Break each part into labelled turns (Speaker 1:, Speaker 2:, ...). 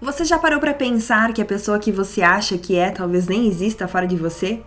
Speaker 1: Você já parou para pensar que a pessoa que você acha que é talvez nem exista fora de você?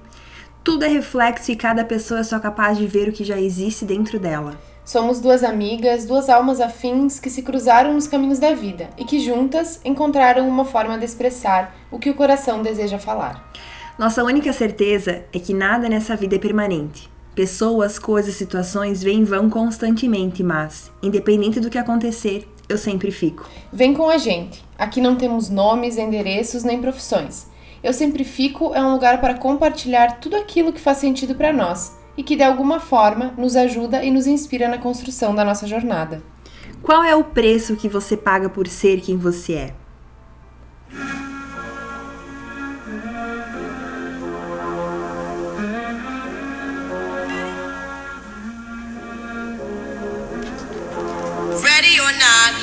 Speaker 1: Tudo é reflexo e cada pessoa é só capaz de ver o que já existe dentro dela.
Speaker 2: Somos duas amigas, duas almas afins que se cruzaram nos caminhos da vida e que juntas encontraram uma forma de expressar o que o coração deseja falar.
Speaker 1: Nossa única certeza é que nada nessa vida é permanente. Pessoas, coisas, situações vêm e vão constantemente, mas, independente do que acontecer, eu sempre fico.
Speaker 2: Vem com a gente. Aqui não temos nomes, endereços nem profissões. Eu sempre fico é um lugar para compartilhar tudo aquilo que faz sentido para nós e que de alguma forma nos ajuda e nos inspira na construção da nossa jornada.
Speaker 1: Qual é o preço que você paga por ser quem você é?
Speaker 3: Ready or not,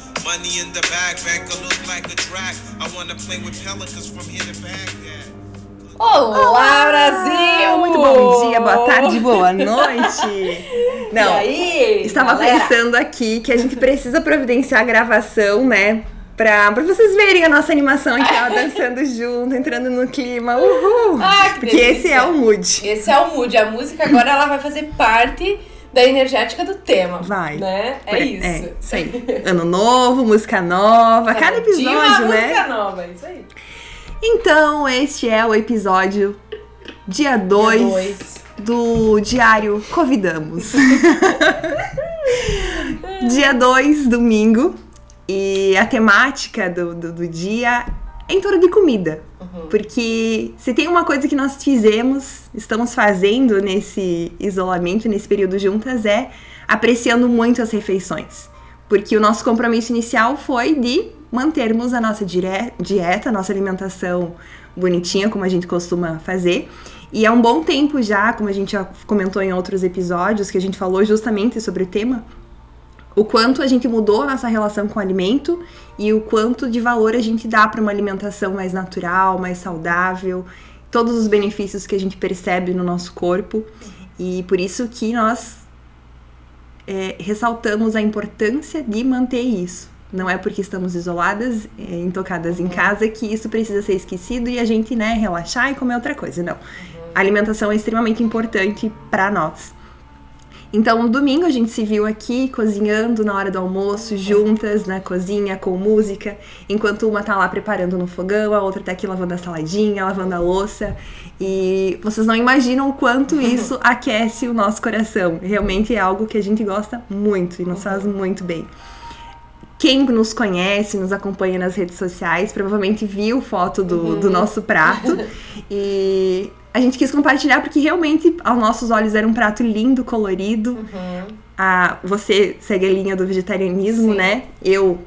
Speaker 4: Money in the bag, banker look like a track. I wanna play with pelicans from here to Baghdad.
Speaker 2: Olá, Brasil!
Speaker 1: Muito bom dia, boa tarde, boa noite. Não,
Speaker 2: E aí,
Speaker 1: estava
Speaker 2: galera?
Speaker 1: pensando aqui que a gente precisa providenciar a gravação, né? Pra, pra vocês verem a nossa animação aqui, ó, dançando junto, entrando no clima. Uhul!
Speaker 2: Ah, que
Speaker 1: Porque
Speaker 2: delícia.
Speaker 1: esse é o mood.
Speaker 2: Esse é o mood. A música agora ela vai fazer parte da energética do tema.
Speaker 1: Vai.
Speaker 2: Né? É, isso.
Speaker 1: É, isso aí. Ano novo, música nova, cada
Speaker 2: Tinha uma
Speaker 1: episódio, né?
Speaker 2: música nova, isso aí.
Speaker 1: Então, este é o episódio dia 2
Speaker 2: dois.
Speaker 1: do Diário Convidamos. dia 2, domingo. E a temática do, do, do dia é em torno de comida. Porque se tem uma coisa que nós fizemos, estamos fazendo nesse isolamento, nesse período juntas, é apreciando muito as refeições. Porque o nosso compromisso inicial foi de mantermos a nossa dieta, a nossa alimentação bonitinha, como a gente costuma fazer. E é um bom tempo já, como a gente já comentou em outros episódios, que a gente falou justamente sobre o tema, o quanto a gente mudou a nossa relação com o alimento e o quanto de valor a gente dá para uma alimentação mais natural, mais saudável, todos os benefícios que a gente percebe no nosso corpo. E por isso que nós é, ressaltamos a importância de manter isso. Não é porque estamos isoladas, é, intocadas em casa, que isso precisa ser esquecido e a gente, né, relaxar e comer outra coisa. Não. A alimentação é extremamente importante para nós. Então, no domingo a gente se viu aqui cozinhando na hora do almoço, juntas na cozinha, com música, enquanto uma tá lá preparando no fogão, a outra tá aqui lavando a saladinha, lavando a louça. E vocês não imaginam o quanto isso aquece o nosso coração. Realmente é algo que a gente gosta muito e nos faz muito bem. Quem nos conhece, nos acompanha nas redes sociais, provavelmente viu foto do, do nosso prato. E a gente quis compartilhar porque realmente, aos nossos olhos, era um prato lindo, colorido. Ah, você segue a linha do vegetarianismo,
Speaker 2: Sim.
Speaker 1: né? Eu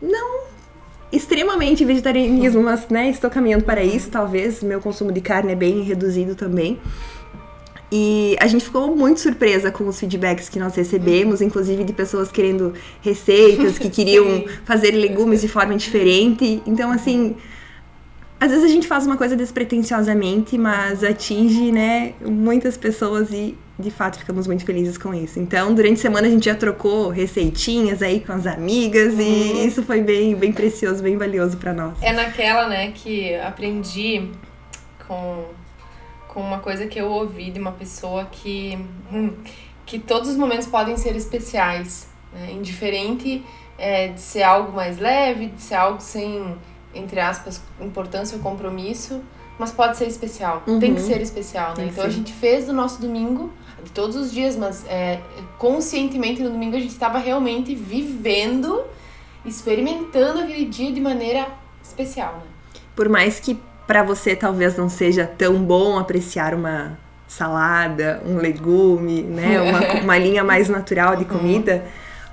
Speaker 1: não extremamente vegetarianismo, mas né, estou caminhando para isso, talvez. Meu consumo de carne é bem reduzido também. E a gente ficou muito surpresa com os feedbacks que nós recebemos, inclusive de pessoas querendo receitas, que queriam fazer legumes de forma diferente. Então, assim, às vezes a gente faz uma coisa despretensiosamente, mas atinge, né, muitas pessoas e de fato ficamos muito felizes com isso. Então, durante a semana a gente já trocou receitinhas aí com as amigas e isso foi bem, bem precioso, bem valioso para nós.
Speaker 2: É naquela, né, que aprendi com, com uma coisa que eu ouvi de uma pessoa que, hum, que todos os momentos podem ser especiais, né? indiferente é, de ser algo mais leve, de ser algo sem, entre aspas, importância ou compromisso, mas pode ser especial. Tem que
Speaker 1: Uhum.
Speaker 2: ser especial, né? Então a gente fez do nosso domingo, de todos os dias, mas é, conscientemente no domingo a gente estava realmente vivendo experimentando aquele dia de maneira especial, né?
Speaker 1: Por mais que para você talvez não seja tão bom apreciar uma salada, um legume, né? Uma, uma linha mais natural de comida.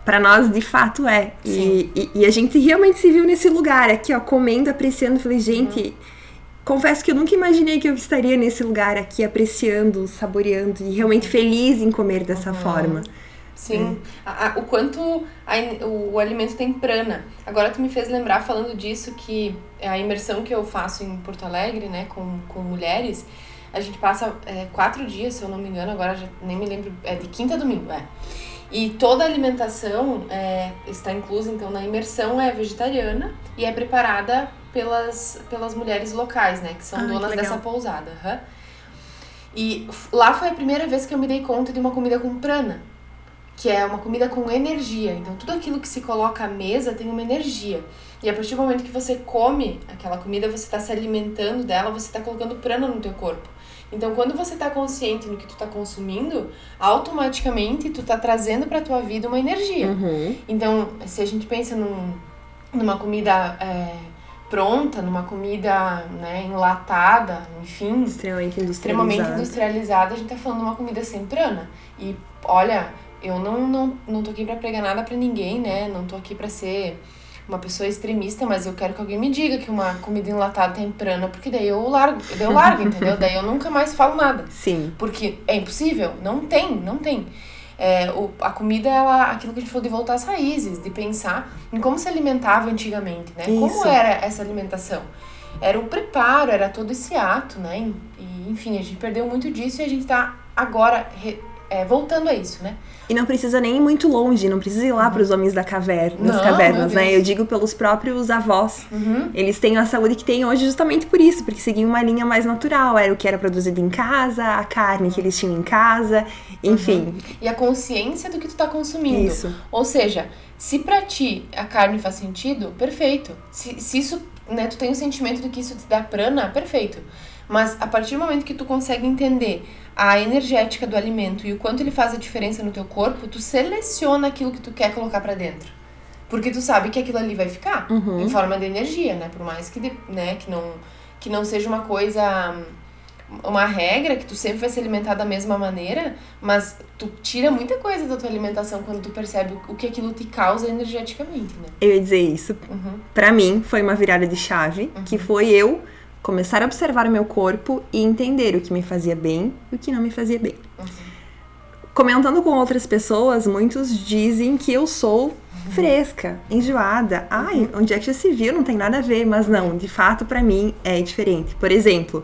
Speaker 1: Para nós, de fato, é. E, e, e a gente realmente se viu nesse lugar aqui, ó, comendo, apreciando. Falei, gente, confesso que eu nunca imaginei que eu estaria nesse lugar aqui, apreciando, saboreando e realmente feliz em comer dessa forma.
Speaker 2: Sim, A- a- o quanto a o, o alimento tem prana. Agora tu me fez lembrar, falando disso, que a imersão que eu faço em Porto Alegre, né, com, com mulheres, a gente passa é, quatro dias, se eu não me engano, agora já nem me lembro, é de quinta a domingo, é. E toda a alimentação é, está inclusa, então, na imersão é vegetariana e é preparada pelas, pelas mulheres locais, né, que são
Speaker 1: Ah, que
Speaker 2: donas
Speaker 1: legal.
Speaker 2: dessa pousada. aham. E lá foi a primeira vez que eu me dei conta de uma comida com prana que é uma comida com energia. Então, tudo aquilo que se coloca à mesa tem uma energia. E a partir do momento que você come aquela comida, você está se alimentando dela, você está colocando prana no teu corpo. Então, quando você está consciente no que tu está consumindo, automaticamente tu tá trazendo para tua vida uma energia.
Speaker 1: Uhum.
Speaker 2: Então, se a gente pensa num, numa comida é, pronta, numa comida né, enlatada, enfim,
Speaker 1: Extremamente industrializado.
Speaker 2: extremamente industrializada, a gente tá falando de uma comida sem prana. E olha, eu não, não, não tô aqui pra pregar nada pra ninguém, né? Não tô aqui pra ser uma pessoa extremista, mas eu quero que alguém me diga que uma comida enlatada tem prana, porque daí eu largo, daí eu largo, entendeu? Daí eu nunca mais falo nada.
Speaker 1: Sim.
Speaker 2: Porque é impossível? Não tem, não tem. É, o, a comida, ela, aquilo que a gente falou de voltar às raízes, de pensar em como se alimentava antigamente, né? Como
Speaker 1: Isso.
Speaker 2: era essa alimentação? Era o preparo, era todo esse ato, né? E, e, enfim, a gente perdeu muito disso e a gente tá agora re- é, voltando a isso, né?
Speaker 1: E não precisa nem ir muito longe, não precisa ir lá para os homens da caverna, das cavernas, né? Eu digo pelos próprios avós.
Speaker 2: Uhum.
Speaker 1: Eles têm a saúde que têm hoje justamente por isso, porque seguiam uma linha mais natural. Era o que era produzido em casa, a carne que eles tinham em casa, enfim.
Speaker 2: E a consciência do que tu tá consumindo.
Speaker 1: Isso.
Speaker 2: Ou seja, se pra ti a carne faz sentido, perfeito. Se, se isso, né, tu tem o sentimento de que isso te dá prana, perfeito. Mas a partir do momento que tu consegue entender a energética do alimento e o quanto ele faz a diferença no teu corpo, tu seleciona aquilo que tu quer colocar pra dentro. Porque tu sabe que aquilo ali vai ficar
Speaker 1: Uhum.
Speaker 2: em forma de energia, né? Por mais que, né, que, não, que não seja uma coisa uma regra que tu sempre vai se alimentar da mesma maneira, mas tu tira muita coisa da tua alimentação quando tu percebe o- que aquilo te causa energeticamente, né?
Speaker 1: Eu ia dizer isso.
Speaker 2: Uhum.
Speaker 1: Pra mim, foi uma virada de chave, que foi eu começar a observar o meu corpo e entender o que me fazia bem e o que não me fazia bem. Comentando com outras pessoas, muitos dizem que eu sou fresca, enjoada. Ai, onde é que já se viu? Não tem nada a ver, mas não, de fato, pra mim é diferente. Por exemplo,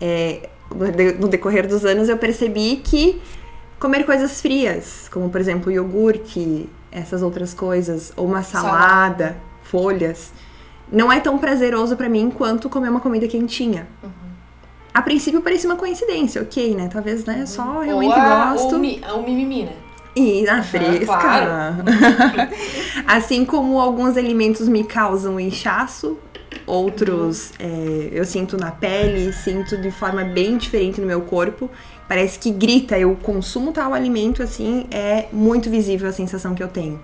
Speaker 1: é, no de- no decorrer dos anos eu percebi que comer coisas frias, como por exemplo iogurte, essas outras coisas, ou uma salada, folhas, não é tão prazeroso pra mim quanto comer uma comida quentinha. A princípio parecia uma coincidência, ok, né? Talvez, né? Só realmente
Speaker 2: Ou a,
Speaker 1: gosto.
Speaker 2: O, mi, o mimimi, né?
Speaker 1: E na fresca.
Speaker 2: claro.
Speaker 1: assim como alguns alimentos me causam inchaço, outros é, eu sinto na pele, sinto de forma bem diferente no meu corpo. Parece que grita, eu consumo tal alimento, assim, é muito visível a sensação que eu tenho.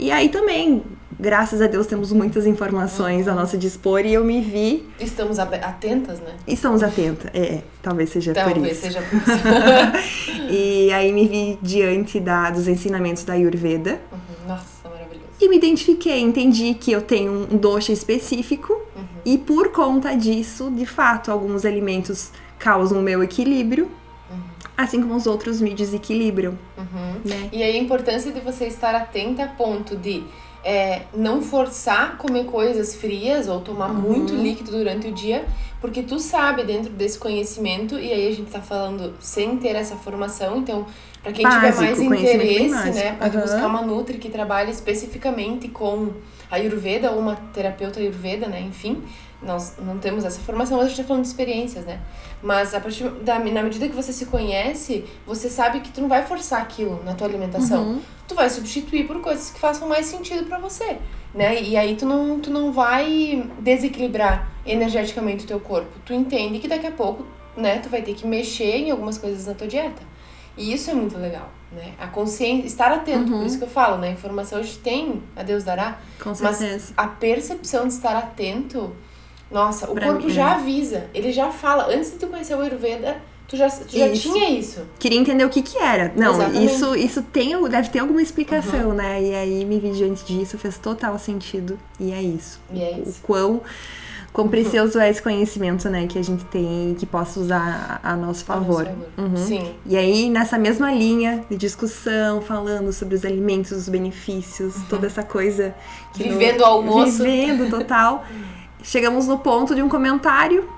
Speaker 1: E aí também, graças a Deus, temos muitas informações a nosso dispor e eu me vi.
Speaker 2: Estamos atentas, né?
Speaker 1: Estamos atentas. É, talvez seja por
Speaker 2: Talvez
Speaker 1: isso.
Speaker 2: seja por isso.
Speaker 1: E aí me vi diante da, dos ensinamentos da Ayurveda.
Speaker 2: Uhum. Nossa, maravilhoso.
Speaker 1: E me identifiquei, entendi que eu tenho um dosha específico e por conta disso, de fato, alguns alimentos causam o meu equilíbrio, assim como os outros me desequilibram,
Speaker 2: Uhum.
Speaker 1: né?
Speaker 2: E aí a importância de você estar atenta a ponto de é, não forçar comer coisas frias ou tomar
Speaker 1: Uhum.
Speaker 2: muito líquido durante o dia, porque tu sabe dentro desse conhecimento, e aí a gente tá falando sem ter essa formação, então para quem tiver
Speaker 1: Básico,
Speaker 2: mais
Speaker 1: conhecimento bem
Speaker 2: interesse, né, pode
Speaker 1: Aham.
Speaker 2: buscar uma Nutri que trabalha especificamente com a Ayurveda ou uma terapeuta Ayurveda, né, enfim, nós não temos essa formação, mas a gente tá falando de experiências, né? Mas a partir da na medida que você se conhece, você sabe que tu não vai forçar aquilo na tua alimentação.
Speaker 1: Uhum.
Speaker 2: Tu vai substituir por coisas que façam mais sentido pra você, né? E aí tu não, tu não vai desequilibrar energeticamente o teu corpo. Tu entende que daqui a pouco, né, tu vai ter que mexer em algumas coisas na tua dieta. E isso é muito legal. né? A consciência, estar atento, por isso que eu falo, né? A informação hoje tem, a Deus dará,
Speaker 1: Com
Speaker 2: mas
Speaker 1: certeza.
Speaker 2: a percepção de estar atento, nossa, o
Speaker 1: Pra
Speaker 2: corpo
Speaker 1: mim,
Speaker 2: já
Speaker 1: é.
Speaker 2: avisa, ele já fala. Antes de tu conhecer o Ayurveda, tu já, tu já
Speaker 1: Isso.
Speaker 2: tinha isso.
Speaker 1: Queria entender o que que era. Não,
Speaker 2: Exatamente.
Speaker 1: isso, isso tem, deve ter alguma explicação, né? E aí me vi diante disso, fez total sentido. E é isso.
Speaker 2: E é
Speaker 1: O
Speaker 2: isso.
Speaker 1: quão, quão precioso é esse conhecimento, né? Que a gente tem e que possa usar a, a nosso favor.
Speaker 2: A nosso
Speaker 1: Uhum.
Speaker 2: Sim.
Speaker 1: E aí, nessa mesma linha de discussão, falando sobre os alimentos, os benefícios, toda essa coisa.
Speaker 2: Vivendo o almoço.
Speaker 1: Vivendo, total. Chegamos no ponto de um comentário.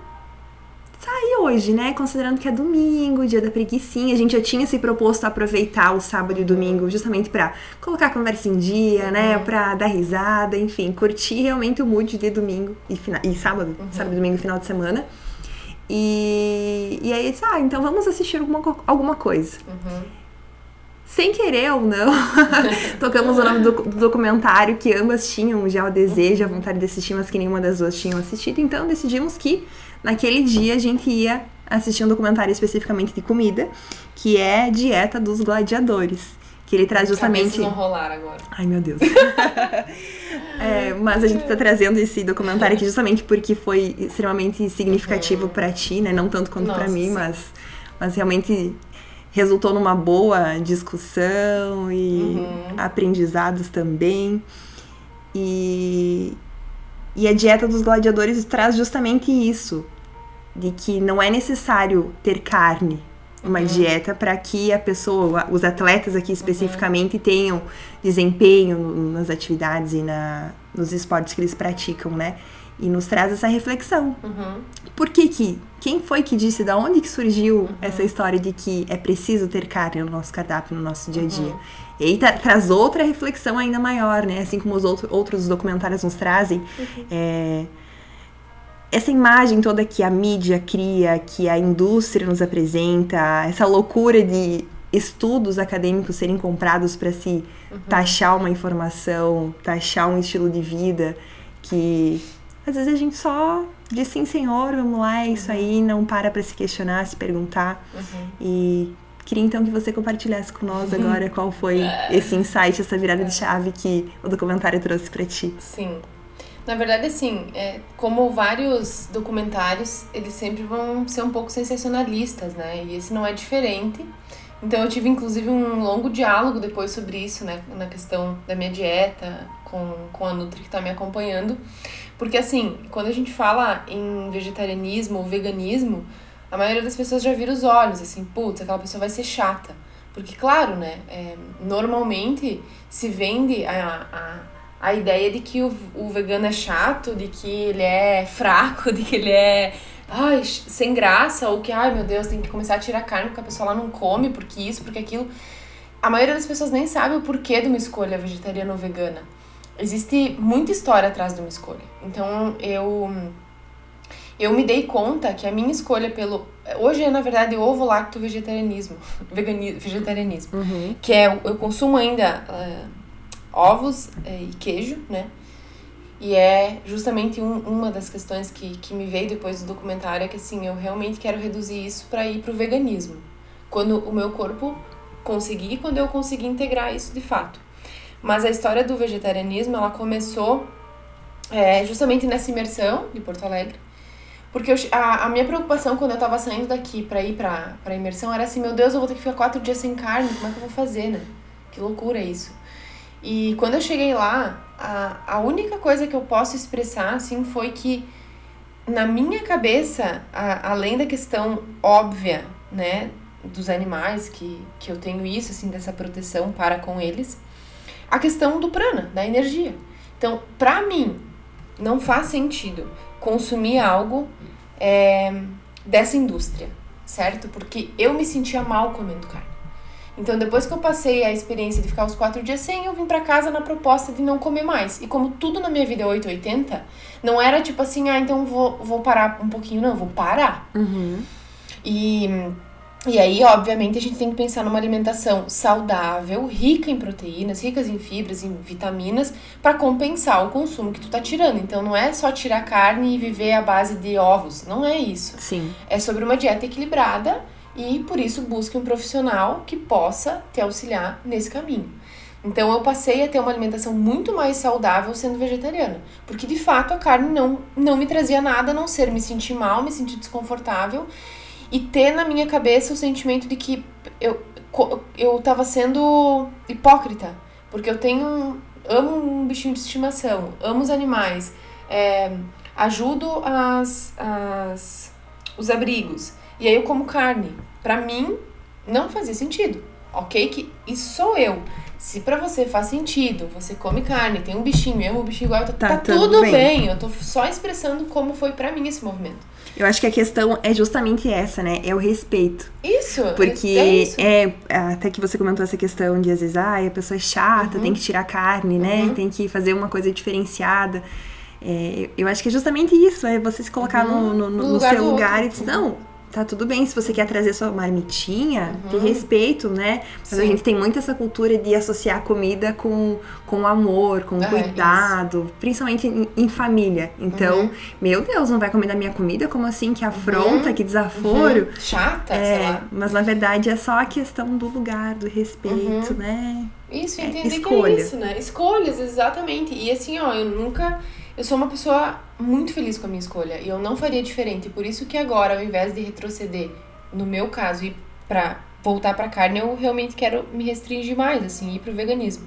Speaker 1: Sair hoje, né? Considerando que é domingo, dia da preguicinha. A gente já tinha se proposto a aproveitar o sábado e domingo justamente pra colocar a conversa em dia, né? Pra dar risada, enfim, curtir realmente o mood de domingo e, fina- e sábado. Sábado, domingo e final de semana. E, e aí, disse, ah, então vamos assistir alguma, alguma coisa. Sem querer ou não, tocamos o nome do, do documentário que ambas tinham já o desejo, a vontade de assistir, mas que nenhuma das duas tinham assistido. Então decidimos que naquele dia a gente ia assistir um documentário especificamente de comida, que é Dieta dos Gladiadores. Que ele traz justamente.
Speaker 2: Vão rolar agora.
Speaker 1: Ai, meu Deus. É, mas a gente tá trazendo esse documentário aqui justamente porque foi extremamente significativo pra ti, né? Não tanto quanto
Speaker 2: Nossa,
Speaker 1: mim, mas, mas realmente resultou numa boa discussão e
Speaker 2: Uhum.
Speaker 1: aprendizados também. E, e a dieta dos gladiadores traz justamente isso, de que não é necessário ter carne, uma
Speaker 2: Uhum.
Speaker 1: dieta para que a pessoa, os atletas aqui especificamente, tenham desempenho nas atividades e na, nos esportes que eles praticam, né? E nos traz essa reflexão.
Speaker 2: Uhum.
Speaker 1: Por que que, quem foi que disse, da onde que surgiu
Speaker 2: Uhum.
Speaker 1: essa história de que é preciso ter carne no nosso cardápio, no nosso dia a dia?
Speaker 2: Uhum.
Speaker 1: E aí tra- traz outra reflexão ainda maior, né? Assim como os outro, outros documentários nos trazem.
Speaker 2: Uhum.
Speaker 1: É, essa imagem toda que a mídia cria, que a indústria nos apresenta, essa loucura de estudos acadêmicos serem comprados para se taxar uma informação, taxar um estilo de vida, que às vezes a gente só diz sim, senhor, vamos lá, é isso aí, não para para se questionar, se perguntar. E queria então que você compartilhasse com nós agora qual foi esse insight, essa virada de chave que o documentário trouxe para ti.
Speaker 2: Sim. Na verdade, assim, é, como vários documentários, eles sempre vão ser um pouco sensacionalistas, né? E esse não é diferente. Então eu tive inclusive um longo diálogo depois sobre isso, né? Na questão da minha dieta, com, com a Nutri que tá me acompanhando. Porque assim, quando a gente fala em vegetarianismo ou veganismo, a maioria das pessoas já vira os olhos, assim, putz, aquela pessoa vai ser chata. Porque, claro, né, é, normalmente se vende a, a, a ideia de que o, o vegano é chato, de que ele é fraco, de que ele é ai, sem graça, ou que, ai meu Deus, tem que começar a tirar carne porque a pessoa lá não come, porque isso, porque aquilo. A maioria das pessoas nem sabe o porquê de uma escolha vegetariana ou vegana. Existe muita história atrás de uma escolha. Então eu eu me dei conta que a minha escolha pelo hoje é na verdade ovo lacto vegetarianismo, veganismo, vegetarianismo, que é eu consumo ainda eh, ovos eh, e queijo, né? E é justamente um, uma das questões que, que me veio depois do documentário é que assim, eu realmente quero reduzir isso para ir pro veganismo. Quando o meu corpo conseguir, quando eu conseguir integrar isso de fato. Mas a história do vegetarianismo, ela começou é, justamente nessa imersão de Porto Alegre. Porque eu, a, a minha preocupação quando eu tava saindo daqui pra ir pra, pra imersão era assim, meu Deus, eu vou ter que ficar quatro dias sem carne, como é que eu vou fazer, né? Que loucura isso. E quando eu cheguei lá, a, a única coisa que eu posso expressar, assim, foi que na minha cabeça, a, além da questão óbvia, né, dos animais, que, que eu tenho isso, assim, dessa proteção para com eles, a questão do prana, da energia. Então, pra mim, não faz sentido consumir algo é, dessa indústria, certo? Porque eu me sentia mal comendo carne. Então, depois que eu passei a experiência de ficar os quatro dias sem, eu vim pra casa na proposta de não comer mais. E como tudo na minha vida é 880, não era tipo assim, ah, então vou, vou parar um pouquinho. Não, vou parar. E, e aí, obviamente, a gente tem que pensar numa alimentação saudável, rica em proteínas, ricas em fibras, em vitaminas, para compensar o consumo que tu tá tirando. Então, não é só tirar carne e viver à base de ovos. Não é isso
Speaker 1: Sim.
Speaker 2: é sobre uma dieta equilibrada e por isso busque um profissional que possa te auxiliar nesse caminho. Então eu passei a ter uma alimentação muito mais saudável sendo vegetariana, porque de fato a carne não, não me trazia nada a não ser me sentir mal, me sentir desconfortável e ter na minha cabeça o sentimento de que eu, eu tava sendo hipócrita, porque eu tenho amo um bichinho de estimação, amo os animais, é, ajudo as, as, os abrigos, e aí eu como carne. Pra mim, não fazia sentido. Ok? Que isso sou eu. Se pra você faz sentido, você come carne, tem um bichinho, eu amo um bichinho igual, tá, tá, tá tudo, tudo bem. bem. Eu tô só expressando como foi para mim esse movimento.
Speaker 1: Eu acho que a questão é justamente essa, né? É o respeito.
Speaker 2: Isso.
Speaker 1: Porque é, isso. é até que você comentou essa questão de às vezes, ah, a pessoa é chata, uhum. tem que tirar carne, né? Uhum. Tem que fazer uma coisa diferenciada. É, eu acho que é justamente isso, é você se colocar uhum. no, no, no, no, lugar seu lugar outro. e dizer, não, tá tudo bem se você quer trazer sua marmitinha, uhum. de respeito, né? Mas Sim. a gente tem muito essa cultura de associar comida com, com amor, com ah, cuidado, é principalmente em, em, família. Então, uhum. meu Deus, não vai comer da minha comida? Como assim? Que afronta, uhum. que desaforo.
Speaker 2: Uhum. Chata,
Speaker 1: é,
Speaker 2: sei lá.
Speaker 1: Mas na verdade é só a questão do lugar, do respeito, uhum. né?
Speaker 2: Isso, é, entender escolha. que é isso, né? Escolhas, exatamente. E assim, ó, eu nunca eu sou uma pessoa muito feliz com a minha escolha e eu não faria diferente. Por isso que agora, ao invés de retroceder, no meu caso, e para voltar para carne, eu realmente quero me restringir mais, assim, ir pro veganismo.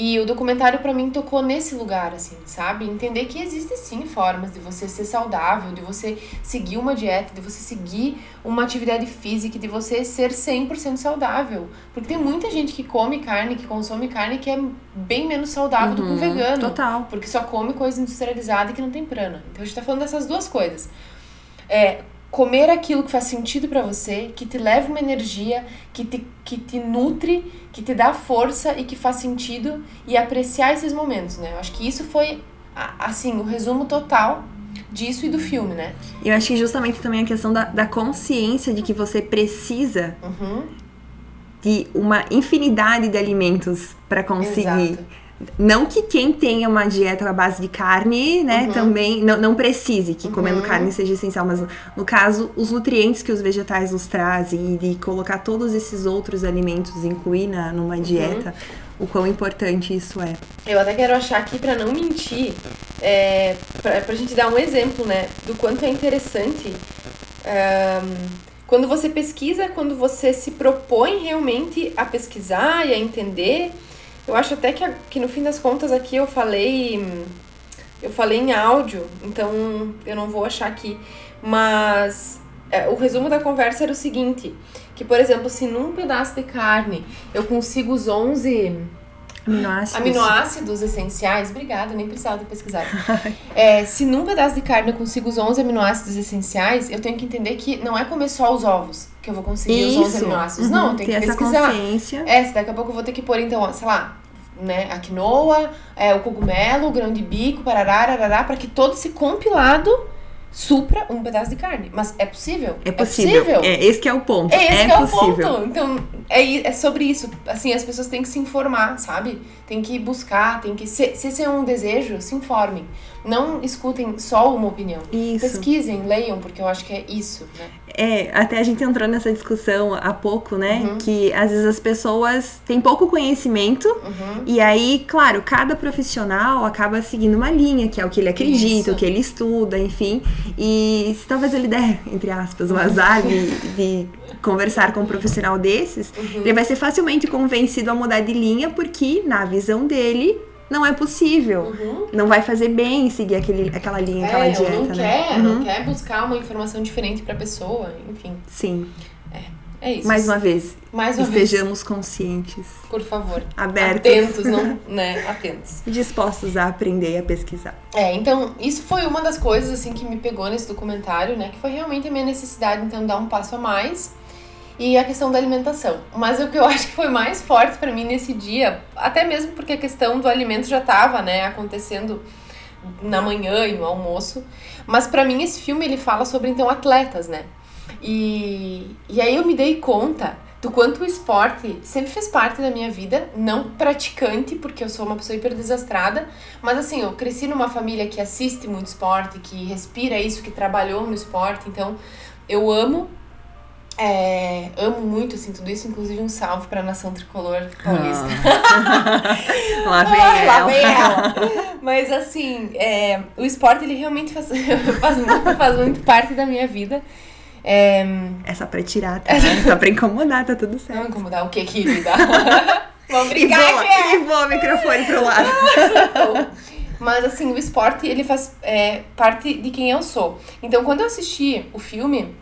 Speaker 2: E o documentário para mim tocou nesse lugar, assim, sabe? Entender que existem sim formas de você ser saudável, de você seguir uma dieta, de você seguir uma atividade física, de você ser 100% saudável. Porque tem muita gente que come carne, que consome carne, que é bem menos saudável uhum, do que um uhum, vegano.
Speaker 1: Total.
Speaker 2: Porque só come coisa industrializada e que não tem prana. Então a gente tá falando dessas duas coisas. É, comer aquilo que faz sentido para você, que te leva uma energia, que te, que te nutre, que te dá força e que faz sentido e apreciar esses momentos, né? Eu acho que isso foi, assim, o resumo total disso e do filme, né?
Speaker 1: Eu acho que justamente também a questão da, da consciência de que você precisa
Speaker 2: uhum.
Speaker 1: de uma infinidade de alimentos para conseguir. Exato não que quem tenha uma dieta à base de carne, né, uhum. também não, não precise que comendo uhum. carne seja essencial, mas no caso, os nutrientes que os vegetais nos trazem e de colocar todos esses outros alimentos, incluir na, numa uhum. dieta, o quão importante isso é.
Speaker 2: Eu até quero achar aqui, para não mentir, é, pra, pra gente dar um exemplo, né, do quanto é interessante. Um, quando você pesquisa, quando você se propõe realmente a pesquisar e a entender eu acho até que, que no fim das contas aqui eu falei. Eu falei em áudio, então eu não vou achar aqui. Mas é, o resumo da conversa era o seguinte: que, por exemplo, se num pedaço de carne eu consigo os 11
Speaker 1: aminoácidos,
Speaker 2: aminoácidos essenciais, obrigada, nem precisava ter pesquisado. é, se num pedaço de carne eu consigo os 11 aminoácidos essenciais, eu tenho que entender que não é comer só os ovos que eu vou conseguir
Speaker 1: Isso.
Speaker 2: os 11 aminoácidos. Uhum, não, tem que pesquisar. Consciência. É, se daqui a pouco eu vou ter que pôr, então, sei lá, né, a quinoa, é, o cogumelo, o grão de bico, parará, arará, para que todo esse compilado supra um pedaço de carne. Mas é possível?
Speaker 1: É possível. É, possível. é esse é o ponto.
Speaker 2: É esse
Speaker 1: é,
Speaker 2: é
Speaker 1: possível.
Speaker 2: o ponto. Então, é, é sobre isso. Assim, as pessoas têm que se informar, sabe? Tem que buscar, tem que... Se, se esse é um desejo, se informem. Não escutem só uma opinião.
Speaker 1: Isso.
Speaker 2: Pesquisem, leiam, porque eu acho que é isso, né?
Speaker 1: É, até a gente entrou nessa discussão há pouco, né? Uhum. Que às vezes as pessoas têm pouco conhecimento
Speaker 2: uhum.
Speaker 1: e aí, claro, cada profissional acaba seguindo uma linha, que é o que ele acredita, Isso. o que ele estuda, enfim. E se talvez ele der, entre aspas, o azar de, de conversar com um profissional desses, uhum. ele vai ser facilmente convencido a mudar de linha, porque na visão dele não é possível.
Speaker 2: Uhum.
Speaker 1: Não vai fazer bem seguir aquele, aquela linha,
Speaker 2: é,
Speaker 1: aquela dieta,
Speaker 2: não
Speaker 1: né?
Speaker 2: Quer, uhum. Não quer buscar uma informação diferente pra pessoa, enfim.
Speaker 1: Sim.
Speaker 2: É, é isso.
Speaker 1: Mais uma vez.
Speaker 2: Mais uma
Speaker 1: estejamos
Speaker 2: vez.
Speaker 1: conscientes.
Speaker 2: Por favor.
Speaker 1: Abertos.
Speaker 2: Atentos, não, né? Atentos.
Speaker 1: Dispostos a aprender e a pesquisar.
Speaker 2: É, então, isso foi uma das coisas, assim, que me pegou nesse documentário, né? Que foi realmente a minha necessidade, então, dar um passo a mais e a questão da alimentação. Mas o que eu acho que foi mais forte para mim nesse dia, até mesmo porque a questão do alimento já estava, né, acontecendo na manhã e no almoço, mas para mim esse filme ele fala sobre então atletas, né? E, e aí eu me dei conta do quanto o esporte sempre fez parte da minha vida, não praticante, porque eu sou uma pessoa hiper desastrada, mas assim, eu cresci numa família que assiste muito esporte, que respira isso, que trabalhou no esporte, então eu amo É, amo muito, assim, tudo isso, inclusive um salve pra nação tricolor paulista.
Speaker 1: Lá vem
Speaker 2: Ah, lá
Speaker 1: ela.
Speaker 2: vem ela. Mas assim, é, o esporte ele realmente faz, faz, muito, faz muito parte da minha vida. É,
Speaker 1: É só pra tirar, tá? Só pra incomodar, tá tudo
Speaker 2: não
Speaker 1: certo.
Speaker 2: incomodar o que, querida? Vamos
Speaker 1: E
Speaker 2: brincar
Speaker 1: voa,
Speaker 2: que é.
Speaker 1: e voa o microfone pro lado.
Speaker 2: Mas assim, o esporte ele faz é, parte de quem eu sou. Então, quando eu assisti o filme,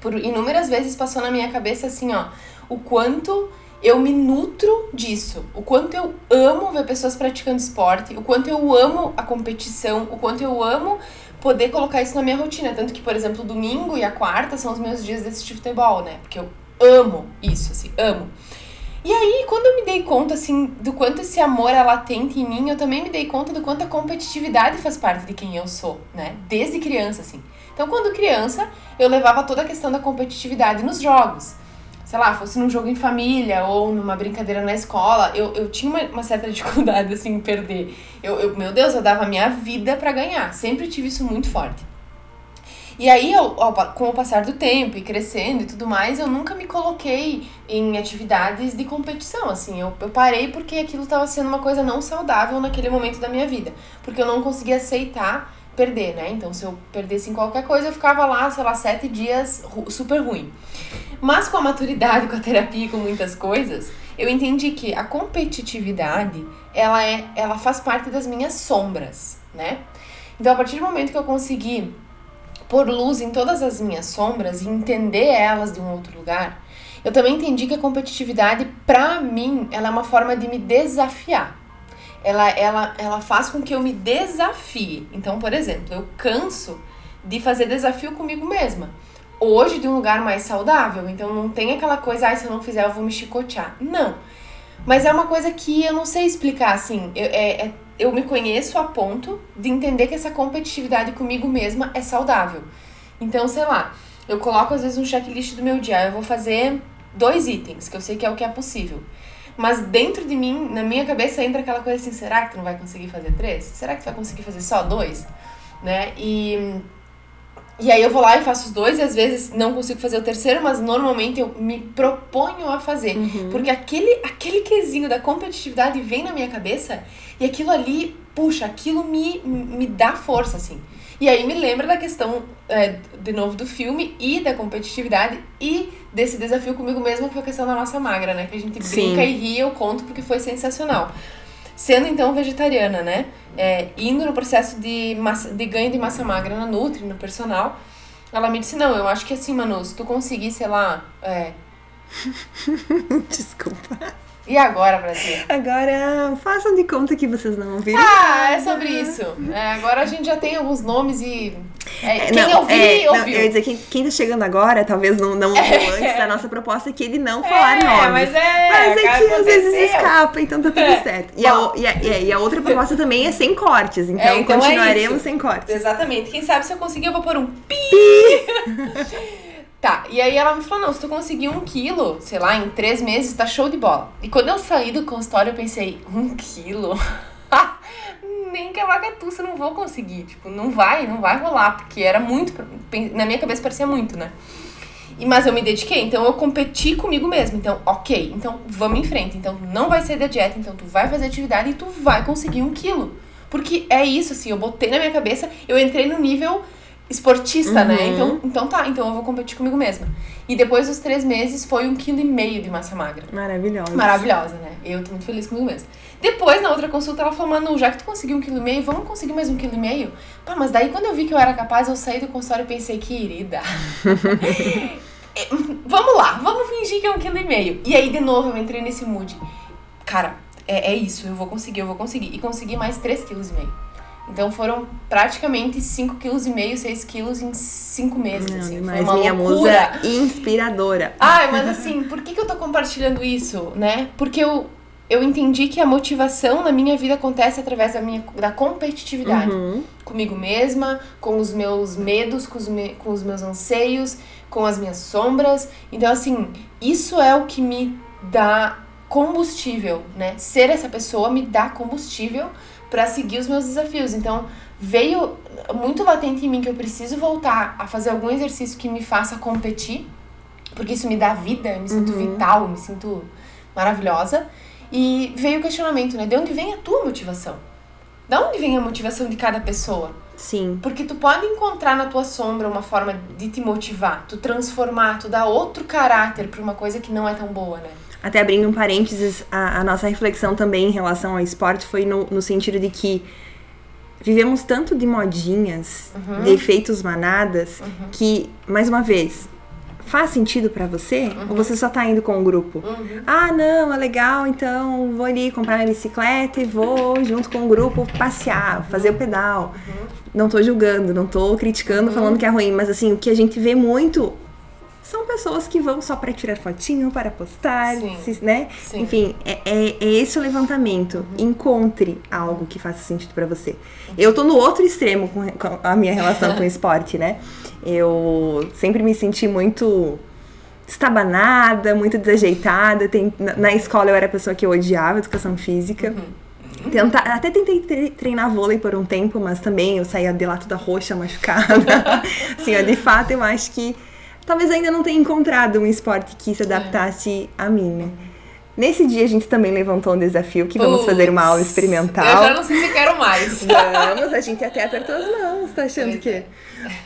Speaker 2: por inúmeras vezes passou na minha cabeça assim, ó, o quanto eu me nutro disso, o quanto eu amo ver pessoas praticando esporte, o quanto eu amo a competição, o quanto eu amo poder colocar isso na minha rotina. Tanto que, por exemplo, domingo e a quarta são os meus dias de assistir futebol, né? Porque eu amo isso, assim, amo. E aí, quando eu me dei conta, assim, do quanto esse amor é latente em mim, eu também me dei conta do quanto a competitividade faz parte de quem eu sou, né? Desde criança, assim. Então, quando criança, eu levava toda a questão da competitividade nos jogos. Sei lá, fosse num jogo em família ou numa brincadeira na escola, eu, eu tinha uma, uma certa dificuldade, assim, em perder. Eu, eu, meu Deus, eu dava a minha vida pra ganhar. Sempre tive isso muito forte. E aí, ao- ao com o passar do tempo e crescendo e tudo mais, eu nunca me coloquei em atividades de competição, assim. Eu, eu parei porque aquilo estava sendo uma coisa não saudável naquele momento da minha vida. Porque eu não conseguia aceitar perder, né? Então, se eu perdesse em qualquer coisa, eu ficava lá, sei lá, sete dias super ruim. Mas com a maturidade, com a terapia com muitas coisas, eu entendi que a competitividade, ela, é, ela faz parte das minhas sombras, né? Então, a partir do momento que eu consegui pôr luz em todas as minhas sombras e entender elas de um outro lugar, eu também entendi que a competitividade, pra mim, ela é uma forma de me desafiar. Ela, ela, ela faz com que eu me desafie. Então, por exemplo, eu canso de fazer desafio comigo mesma. Hoje, de um lugar mais saudável. Então, não tem aquela coisa, ai, se eu não fizer, eu vou me chicotear. Não. Mas é uma coisa que eu não sei explicar, assim. Eu, é, é- eu me conheço a ponto de entender que essa competitividade comigo mesma é saudável. Então, sei lá, eu coloco às vezes um checklist do meu dia. Eu vou fazer dois itens, que eu sei que é o que é possível. Mas dentro de mim, na minha cabeça, entra aquela coisa assim: será que tu não vai conseguir fazer três? Será que tu vai conseguir fazer só dois? Né? E. E aí eu vou lá e faço os dois, e às vezes não consigo fazer o terceiro, mas normalmente eu me proponho a fazer. Porque aquele, aquele quesinho da competitividade vem na minha cabeça e aquilo ali, puxa, aquilo me, me dá força, assim. E aí me lembra da questão, é, de novo, do filme e da competitividade e desse desafio comigo mesma, que foi a questão da massa magra, né? Que a gente
Speaker 1: Sim.
Speaker 2: brinca e ri, eu conto porque foi sensacional. Sendo então vegetariana, né? É, indo no processo de, massa, de ganho de massa magra na Nutri, no personal, ela me disse, não, eu acho que assim, Manu, se tu conseguir, sei lá, é,
Speaker 1: Desculpa.
Speaker 2: E agora, Brasil?
Speaker 1: Agora, façam de conta que vocês não ouviram.
Speaker 2: Ah, é sobre isso. É, agora a gente já tem alguns nomes e. é, quem
Speaker 1: não,
Speaker 2: ouvir,
Speaker 1: é, não,
Speaker 2: ouviu.
Speaker 1: eu ia dizer, quem, quem tá chegando agora, talvez não, não ouviu antes da nossa proposta, é que ele não falar
Speaker 2: É,
Speaker 1: nomes.
Speaker 2: mas é,
Speaker 1: Mas é que às vezes escapa, então tá tudo
Speaker 2: É.
Speaker 1: certo. E a, e, a, e a- a outra proposta também é sem cortes, então,
Speaker 2: É, então é
Speaker 1: continuaremos sem cortes.
Speaker 2: Exatamente. Quem sabe se eu conseguir, eu vou pôr um pi. tá, e aí ela me falou: não, se tu conseguir um quilo, sei lá, em três meses, tá show de bola. E quando eu saí do consultório, eu pensei: um quilo? Nem que a vagatuça não vou conseguir. Tipo, não vai, não vai rolar, porque era muito. Na minha cabeça parecia muito, né? E, mas eu me dediquei, então eu competi comigo mesmo. Então, ok, então vamos em frente. Então, não vai sair da dieta, então tu vai fazer atividade e tu vai conseguir um quilo. Porque é isso, assim, eu botei na minha cabeça, eu entrei no nível esportista, né?
Speaker 1: Uhum.
Speaker 2: Então, então tá, então eu vou competir comigo mesma. E depois dos três meses foi um quilo e meio de massa magra.
Speaker 1: Maravilhosa.
Speaker 2: Maravilhosa, né? Eu tô muito feliz comigo mesma. Depois, na outra consulta, ela falou, Manu, já que tu conseguiu um quilo e meio, vamos conseguir mais um quilo e meio? Pá, mas daí quando eu vi que eu era capaz, eu saí do consultório e pensei, querida. é, vamos lá, vamos fingir que é um quilo e meio. E aí, de novo, eu entrei nesse mood. Cara, é, é isso, eu vou conseguir, eu vou conseguir. E consegui mais 3,5 kg. Então foram praticamente 5,5 kg, 6 kg em 5 meses. assim. Foi
Speaker 1: Mas
Speaker 2: uma
Speaker 1: minha
Speaker 2: loucura.
Speaker 1: musa inspiradora.
Speaker 2: Ai, mas assim, por que, que eu tô compartilhando isso, né? Porque eu, eu entendi que a motivação na minha vida acontece através da minha da competitividade.
Speaker 1: Uhum.
Speaker 2: Comigo mesma, com os meus medos, com os, me, com os meus anseios, com as minhas sombras. Então, assim, isso é o que me dá combustível, né? Ser essa pessoa me dá combustível para seguir os meus desafios. Então, veio muito latente em mim que eu preciso voltar a fazer algum exercício que me faça competir porque isso me dá vida, me sinto vital, eu me sinto maravilhosa. E veio o questionamento, né? De onde vem a tua motivação? Da onde vem a motivação de cada pessoa?
Speaker 1: Sim.
Speaker 2: Porque tu pode encontrar na tua sombra uma forma de te motivar, tu transformar, tu dar outro caráter pra uma coisa que não é tão boa, né?
Speaker 1: Até abrindo um parênteses, a, a nossa reflexão também em relação ao esporte foi no, no sentido de que vivemos tanto de modinhas, de efeitos manadas, que, mais uma vez, faz sentido pra você? Ou você só tá indo com o grupo? Ah, não, é legal, então vou ali comprar minha bicicleta e vou junto com o grupo passear, fazer o pedal. Não tô julgando, não tô criticando, falando que é ruim, mas assim, o que a gente vê muito são pessoas que vão só para tirar fotinho, para postar,
Speaker 2: Sim.
Speaker 1: né?
Speaker 2: Sim.
Speaker 1: Enfim, é, é- é esse o levantamento. Encontre algo que faça sentido pra você. Eu tô no outro extremo com, a minha relação com o esporte, né? Eu sempre me senti muito estabanada, muito desajeitada. Tem- na, na escola eu era a pessoa que eu odiava educação física. Tenta- até tentei tre- treinar vôlei por um tempo, mas também eu saía de lá toda roxa, machucada. assim, ó, de fato, eu acho que talvez ainda não tenha encontrado um esporte que se adaptasse a mim, né? Nesse dia a gente também levantou um desafio que vamos fazer uma aula experimental.
Speaker 2: Eu já não sei se quero mais.
Speaker 1: Vamos, a gente até apertou as mãos, tá achando
Speaker 2: Pois
Speaker 1: que.
Speaker 2: é.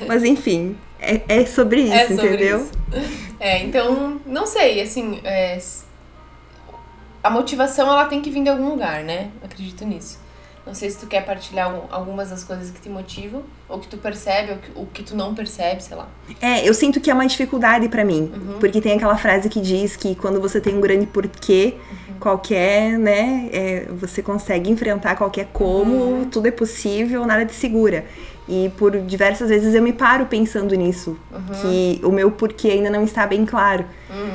Speaker 1: Mas enfim, é, é sobre isso,
Speaker 2: É sobre
Speaker 1: entendeu?
Speaker 2: isso. É, então, não sei, assim, é, a motivação ela tem que vir de algum lugar, né? Acredito nisso. Não sei se tu quer partilhar algum- algumas das coisas que te motivam, ou que tu percebe, ou que, o que tu não percebe, sei lá.
Speaker 1: É, eu sinto que é uma dificuldade pra mim.
Speaker 2: Uhum.
Speaker 1: Porque tem aquela frase que diz que quando você tem um grande porquê,
Speaker 2: Uhum.
Speaker 1: qualquer, né, é, você consegue enfrentar qualquer como,
Speaker 2: Uhum.
Speaker 1: tudo é possível, nada te segura. E por diversas vezes eu me paro pensando nisso,
Speaker 2: Uhum.
Speaker 1: que o meu porquê ainda não está bem claro.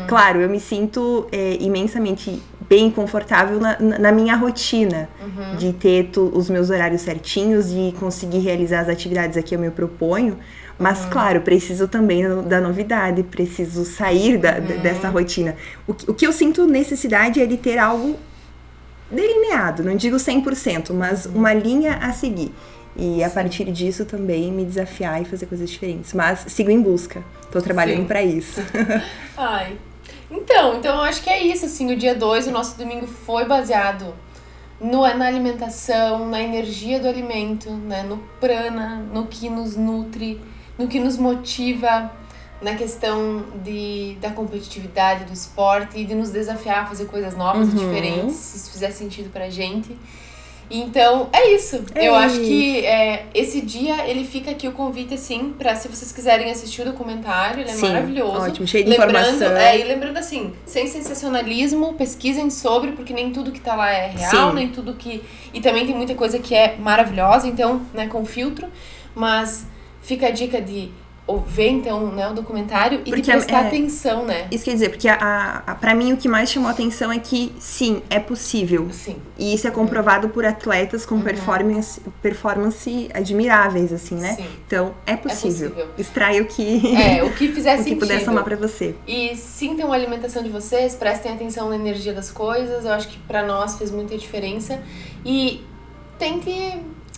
Speaker 1: Claro, eu me sinto é, imensamente bem confortável na, na- minha rotina,
Speaker 2: Uhum.
Speaker 1: de ter tu- os meus horários certinhos, de conseguir realizar as atividades a que eu me proponho. Mas,
Speaker 2: Uhum.
Speaker 1: claro, preciso também da novidade, preciso sair da-
Speaker 2: Uhum.
Speaker 1: de- dessa rotina. O, que- o que eu sinto necessidade é de ter algo delineado, não digo 100%, mas
Speaker 2: Uhum.
Speaker 1: uma linha a seguir. E a partir disso também me desafiar e fazer coisas diferentes. Mas sigo em busca. Tô trabalhando pra isso.
Speaker 2: Ai. Então, então eu acho que é isso, assim, o dia 2, o nosso domingo foi baseado no, na alimentação, na energia do alimento, né? No prana, no que nos nutre, no que nos motiva, na questão de, da competitividade do esporte e de nos desafiar a fazer coisas novas e diferentes, se isso fizer sentido pra gente. Então, é isso.
Speaker 1: É
Speaker 2: eu acho
Speaker 1: isso.
Speaker 2: que é, esse dia ele fica aqui o convite, assim, pra se vocês quiserem assistir o documentário, ele é
Speaker 1: Sim,
Speaker 2: maravilhoso.
Speaker 1: ótimo, cheio de
Speaker 2: lembrando,
Speaker 1: informação.
Speaker 2: É, e lembrando assim, sem sensacionalismo, pesquisem sobre, porque nem tudo que tá lá é real,
Speaker 1: Sim.
Speaker 2: nem tudo que. E também tem muita coisa que é maravilhosa, então, né, com filtro. Mas fica a dica de ou ver, então, né, o documentário e de prestar
Speaker 1: é-
Speaker 2: atenção, né?
Speaker 1: Isso quer dizer, porque a, a, pra mim o que mais chamou atenção é que, sim, é possível.
Speaker 2: Sim.
Speaker 1: E isso é comprovado por atletas com performance, performance admiráveis, assim, né?
Speaker 2: Sim.
Speaker 1: Então, é possível.
Speaker 2: possível.
Speaker 1: Extrai o que,
Speaker 2: É, o que fizer
Speaker 1: o que puder somar pra você.
Speaker 2: E sintam a alimentação de vocês, prestem atenção na energia das coisas. Eu acho que pra nós fez muita diferença. E tente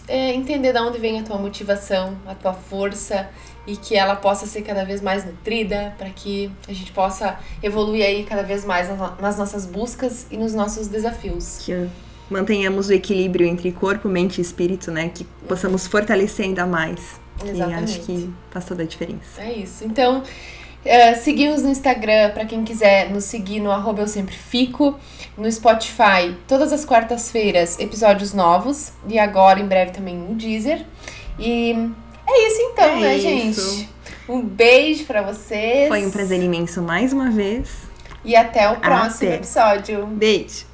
Speaker 2: é, entender de onde vem a tua motivação, a tua força e que ela possa ser cada vez mais nutrida para que a gente possa evoluir aí cada vez mais nas- nossas buscas e nos nossos desafios.
Speaker 1: Que mantenhamos o equilíbrio entre corpo, mente e espírito, né? Que possamos fortalecer ainda mais. E
Speaker 2: Exatamente.
Speaker 1: acho que faz toda a diferença.
Speaker 2: É isso. Então, é, seguimos no Instagram para quem quiser nos seguir no arroba eu sempre fico. No Spotify, todas as quartas-feiras, episódios novos. E agora, em breve, também no Deezer. E é isso então,
Speaker 1: É
Speaker 2: né,
Speaker 1: isso.
Speaker 2: gente? Um beijo pra vocês.
Speaker 1: Foi um prazer imenso mais uma vez.
Speaker 2: E até o próximo
Speaker 1: Até.
Speaker 2: episódio.
Speaker 1: Beijo!